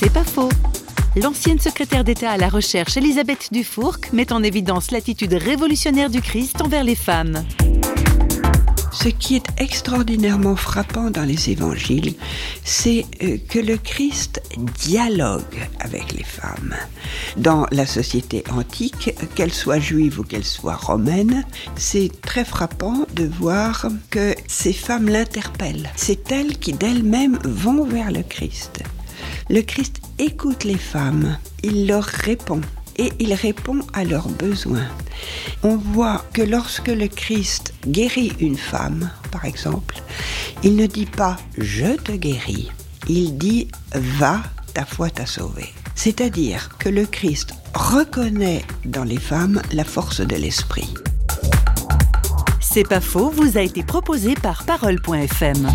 C'est pas faux. L'ancienne secrétaire d'État à la recherche Elisabeth Dufourc met en évidence l'attitude révolutionnaire du Christ envers les femmes. Ce qui est extraordinairement frappant dans les évangiles, c'est euh, que le Christ dialogue avec les femmes. Dans la société antique, qu'elle soit juive ou qu'elle soit romaine, c'est très frappant de voir que ces femmes l'interpellent. C'est elles qui d'elles-mêmes vont vers le Christ. Le Christ écoute les femmes, il leur répond et il répond à leurs besoins. On voit que lorsque le Christ guérit une femme, par exemple, il ne dit pas je te guéris, il dit va, ta foi t'a sauvé. C'est-à-dire que le Christ reconnaît dans les femmes la force de l'esprit. C'est pas faux, vous a été proposé par parole.fm.